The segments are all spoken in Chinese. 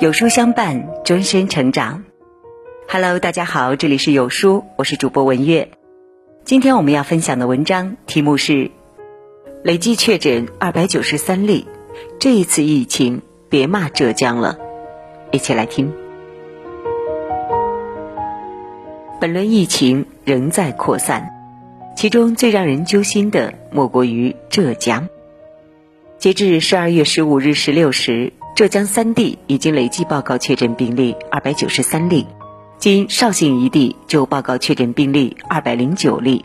有书相伴，终身成长。Hello，大家好，这里是有书，我是主播文月。今天我们要分享的文章题目是：累计确诊二百九十三例，这一次疫情别骂浙江了。一起来听。本轮疫情仍在扩散，其中最让人揪心的莫过于浙江。截至十二月十五日十六时。浙江三地已经累计报告确诊病例二百九十三例，仅绍兴一地就报告确诊病例二百零九例，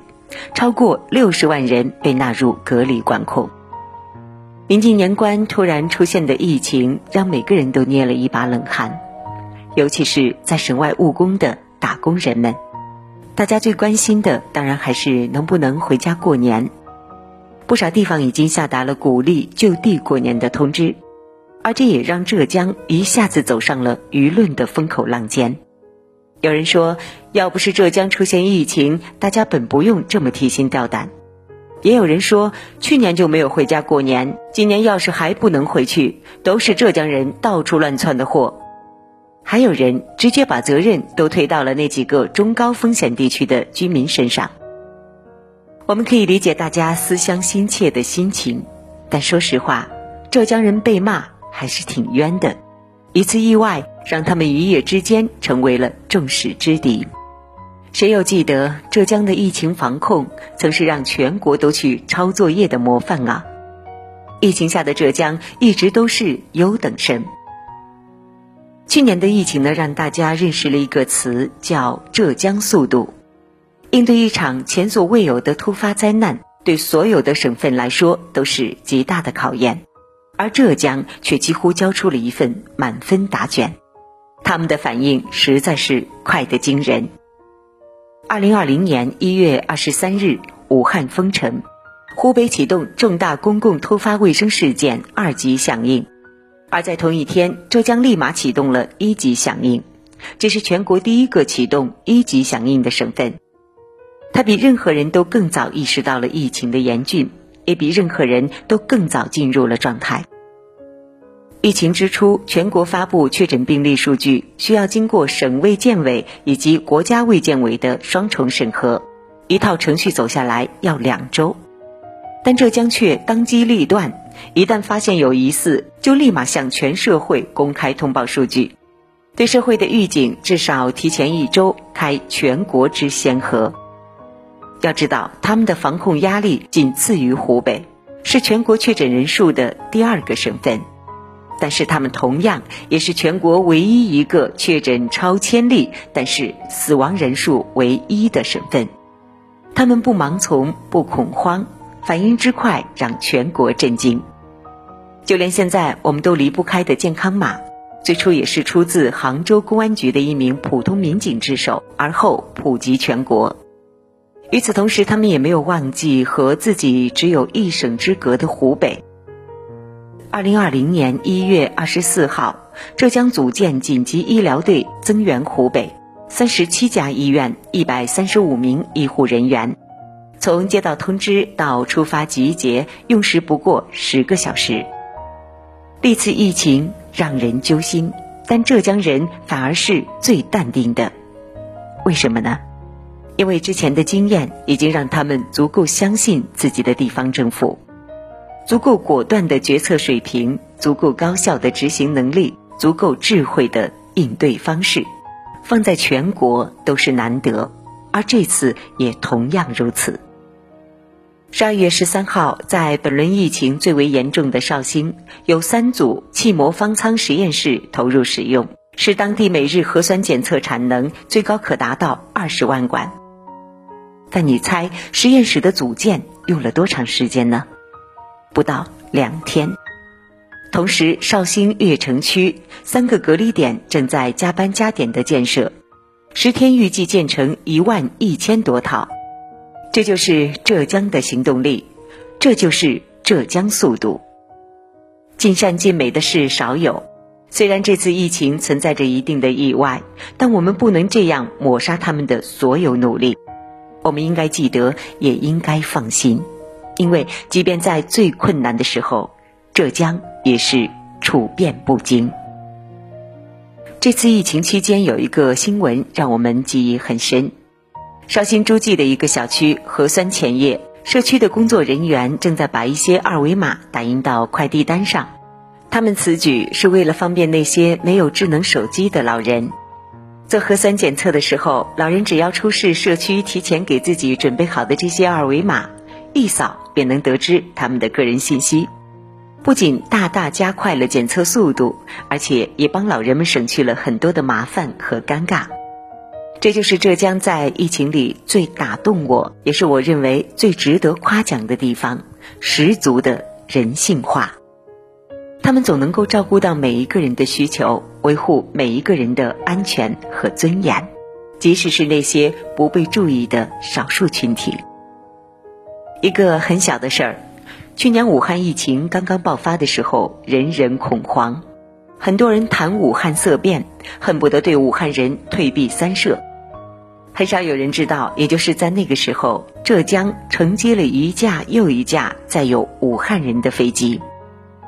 超过六十万人被纳入隔离管控。临近年关突然出现的疫情，让每个人都捏了一把冷汗，尤其是在省外务工的打工人们，大家最关心的当然还是能不能回家过年。不少地方已经下达了鼓励就地过年的通知。而这也让浙江一下子走上了舆论的风口浪尖。有人说，要不是浙江出现疫情，大家本不用这么提心吊胆。也有人说，去年就没有回家过年，今年要是还不能回去，都是浙江人到处乱窜的祸。还有人直接把责任都推到了那几个中高风险地区的居民身上。我们可以理解大家思乡心切的心情，但说实话，浙江人被骂。还是挺冤的，一次意外让他们一夜之间成为了众矢之的。谁又记得浙江的疫情防控曾是让全国都去抄作业的模范啊？疫情下的浙江一直都是优等生。去年的疫情呢，让大家认识了一个词，叫“浙江速度”。应对一场前所未有的突发灾难，对所有的省份来说都是极大的考验。而浙江却几乎交出了一份满分答卷，他们的反应实在是快得惊人。二零二零年一月二十三日，武汉封城，湖北启动重大公共突发卫生事件二级响应，而在同一天，浙江立马启动了一级响应，这是全国第一个启动一级响应的省份。他比任何人都更早意识到了疫情的严峻。也比任何人都更早进入了状态。疫情之初，全国发布确诊病例数据需要经过省卫健委以及国家卫健委的双重审核，一套程序走下来要两周。但浙江却当机立断，一旦发现有疑似，就立马向全社会公开通报数据，对社会的预警至少提前一周开全国之先河。要知道，他们的防控压力仅次于湖北，是全国确诊人数的第二个省份，但是他们同样也是全国唯一一个确诊超千例，但是死亡人数为一的省份。他们不盲从，不恐慌，反应之快让全国震惊。就连现在我们都离不开的健康码，最初也是出自杭州公安局的一名普通民警之手，而后普及全国。与此同时，他们也没有忘记和自己只有一省之隔的湖北。二零二零年一月二十四号，浙江组建紧急医疗队增援湖北，三十七家医院，一百三十五名医护人员，从接到通知到出发集结，用时不过十个小时。历次疫情让人揪心，但浙江人反而是最淡定的，为什么呢？因为之前的经验已经让他们足够相信自己的地方政府，足够果断的决策水平，足够高效的执行能力，足够智慧的应对方式，放在全国都是难得，而这次也同样如此。十二月十三号，在本轮疫情最为严重的绍兴，有三组气膜方舱实验室投入使用，使当地每日核酸检测产能最高可达到二十万管。但你猜实验室的组建用了多长时间呢？不到两天。同时，绍兴越城区三个隔离点正在加班加点的建设，十天预计建成一万一千多套。这就是浙江的行动力，这就是浙江速度。尽善尽美的事少有，虽然这次疫情存在着一定的意外，但我们不能这样抹杀他们的所有努力。我们应该记得，也应该放心，因为即便在最困难的时候，浙江也是处变不惊。这次疫情期间有一个新闻让我们记忆很深。绍兴诸暨的一个小区核酸前夜，社区的工作人员正在把一些二维码打印到快递单上。他们此举是为了方便那些没有智能手机的老人。做核酸检测的时候，老人只要出示社区提前给自己准备好的这些二维码，一扫便能得知他们的个人信息。不仅大大加快了检测速度，而且也帮老人们省去了很多的麻烦和尴尬。这就是浙江在疫情里最打动我，也是我认为最值得夸奖的地方——十足的人性化。他们总能够照顾到每一个人的需求，维护每一个人的安全和尊严，即使是那些不被注意的少数群体。一个很小的事儿。去年武汉疫情刚刚爆发的时候，人人恐慌，很多人谈武汉色变，恨不得对武汉人退避三舍。很少有人知道，也就是在那个时候，浙江承接了一架又一架载有武汉人的飞机，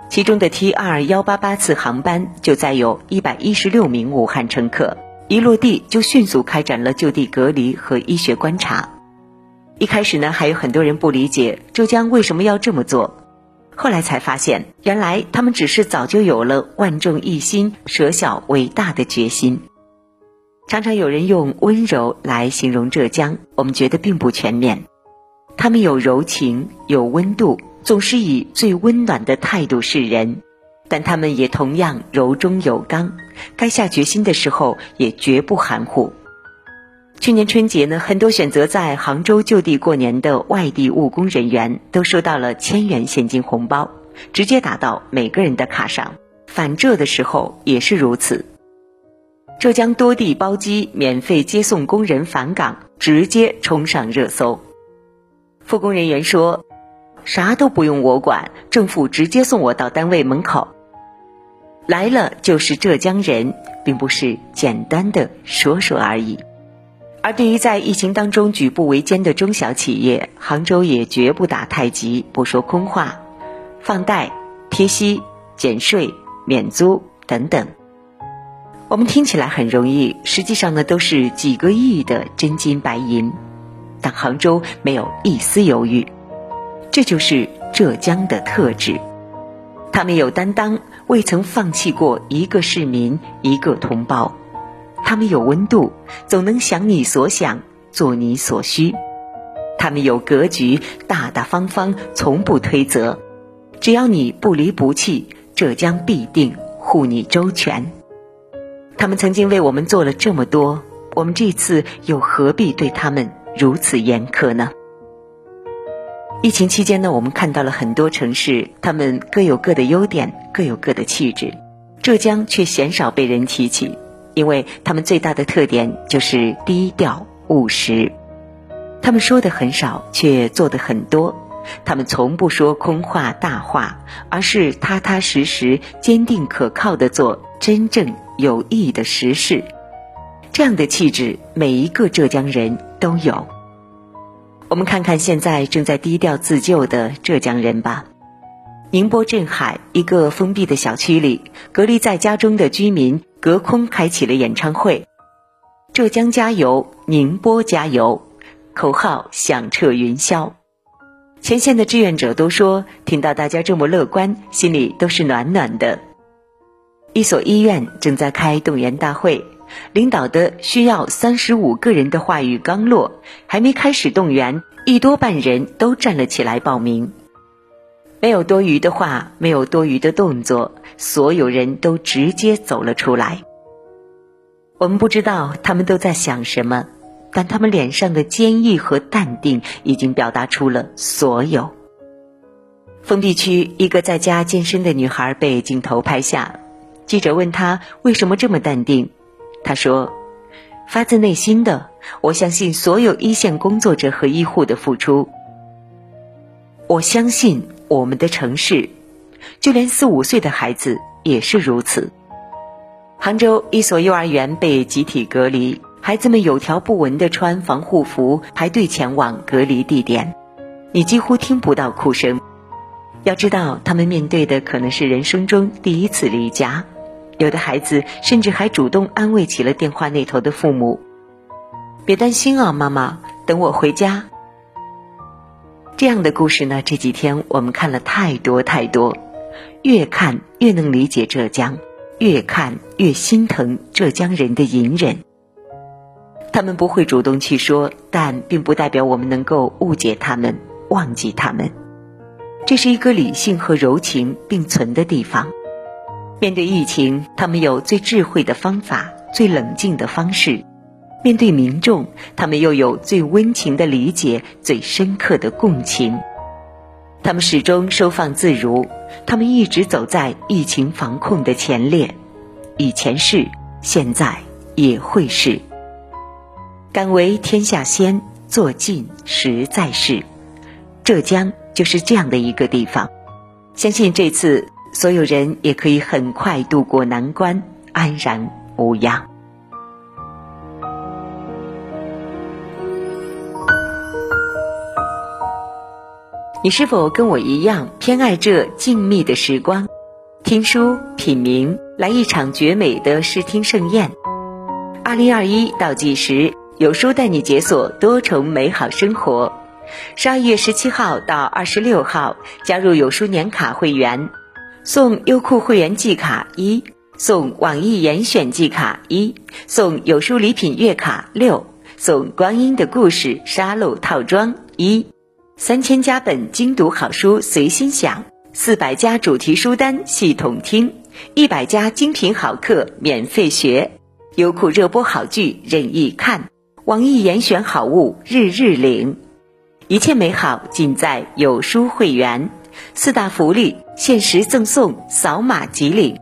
其中的 T 二幺八八次航班就载有一百一十六名武汉乘客，一落地就迅速开展了就地隔离和医学观察。一开始呢，还有很多人不理解浙江为什么要这么做，后来才发现，原来他们只是早就有了万众一心、舍小为大的决心。常常有人用温柔来形容浙江，我们觉得并不全面。他们有柔情，有温度，总是以最温暖的态度示人，但他们也同样柔中有刚，该下决心的时候也绝不含糊。去年春节呢，很多选择在杭州就地过年的外地务工人员都收到了千元现金红包，直接打到每个人的卡上。返浙的时候也是如此。浙江多地包机免费接送工人返岗，直接冲上热搜。复工人员说：“啥都不用我管，政府直接送我到单位门口。来了就是浙江人，并不是简单的说说而已。”而对于在疫情当中举步维艰的中小企业，杭州也绝不打太极，不说空话，放贷、贴息、减税、免租等等。我们听起来很容易，实际上呢都是几个亿的真金白银，但杭州没有一丝犹豫，这就是浙江的特质。他们有担当，未曾放弃过一个市民、一个同胞。他们有温度，总能想你所想，做你所需；他们有格局，大大方方，从不推责。只要你不离不弃，浙江必定护你周全。他们曾经为我们做了这么多，我们这次又何必对他们如此严苛呢？疫情期间呢，我们看到了很多城市，他们各有各的优点，各有各的气质，浙江却鲜少被人提起。因为他们最大的特点就是低调务实，他们说的很少，却做的很多。他们从不说空话大话，而是踏踏实实、坚定可靠的做真正有益的实事。这样的气质，每一个浙江人都有。我们看看现在正在低调自救的浙江人吧。宁波镇海一个封闭的小区里，隔离在家中的居民。隔空开启了演唱会，浙江加油，宁波加油，口号响彻云霄。前线的志愿者都说，听到大家这么乐观，心里都是暖暖的。一所医院正在开动员大会，领导的需要三十五个人的话语刚落，还没开始动员，一多半人都站了起来报名。没有多余的话，没有多余的动作，所有人都直接走了出来。我们不知道他们都在想什么，但他们脸上的坚毅和淡定已经表达出了所有。封闭区，一个在家健身的女孩被镜头拍下，记者问她为什么这么淡定，他说：“发自内心的，我相信所有一线工作者和医护的付出，我相信。”我们的城市，就连四五岁的孩子也是如此。杭州一所幼儿园被集体隔离，孩子们有条不紊地穿防护服排队前往隔离地点，你几乎听不到哭声。要知道，他们面对的可能是人生中第一次离家，有的孩子甚至还主动安慰起了电话那头的父母：“别担心啊，妈妈，等我回家。”这样的故事呢，这几天我们看了太多太多，越看越能理解浙江，越看越心疼浙江人的隐忍。他们不会主动去说，但并不代表我们能够误解他们、忘记他们。这是一个理性和柔情并存的地方。面对疫情，他们有最智慧的方法、最冷静的方式；面对民众，他们又有最温情的理解、最深刻的共情。他们始终收放自如，他们一直走在疫情防控的前列。以前是，现在也会是。敢为天下先，做尽实在事。浙江就是这样的一个地方。相信这次。所有人也可以很快度过难关，安然无恙。你是否跟我一样偏爱这静谧的时光？听书品茗，来一场绝美的视听盛宴。二零二一倒计时，有书带你解锁多重美好生活。十二月十七号到二十六号，加入有书年卡会员。送优酷会员季卡一，送网易严选季卡一，送有书礼品月卡六，送光阴的故事沙漏套装一，三千加本精读好书随心享，四百家主题书单系统听，一百家精品好课免费学，优酷热播好剧任意看，网易严选好物日日领，一切美好尽在有书会员。四大福利，限时赠送，扫码即领。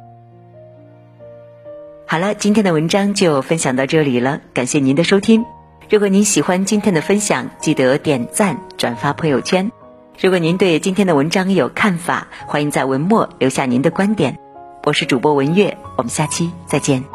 好了，今天的文章就分享到这里了，感谢您的收听。如果您喜欢今天的分享，记得点赞、转发朋友圈。如果您对今天的文章有看法，欢迎在文末留下您的观点。我是主播文月，我们下期再见。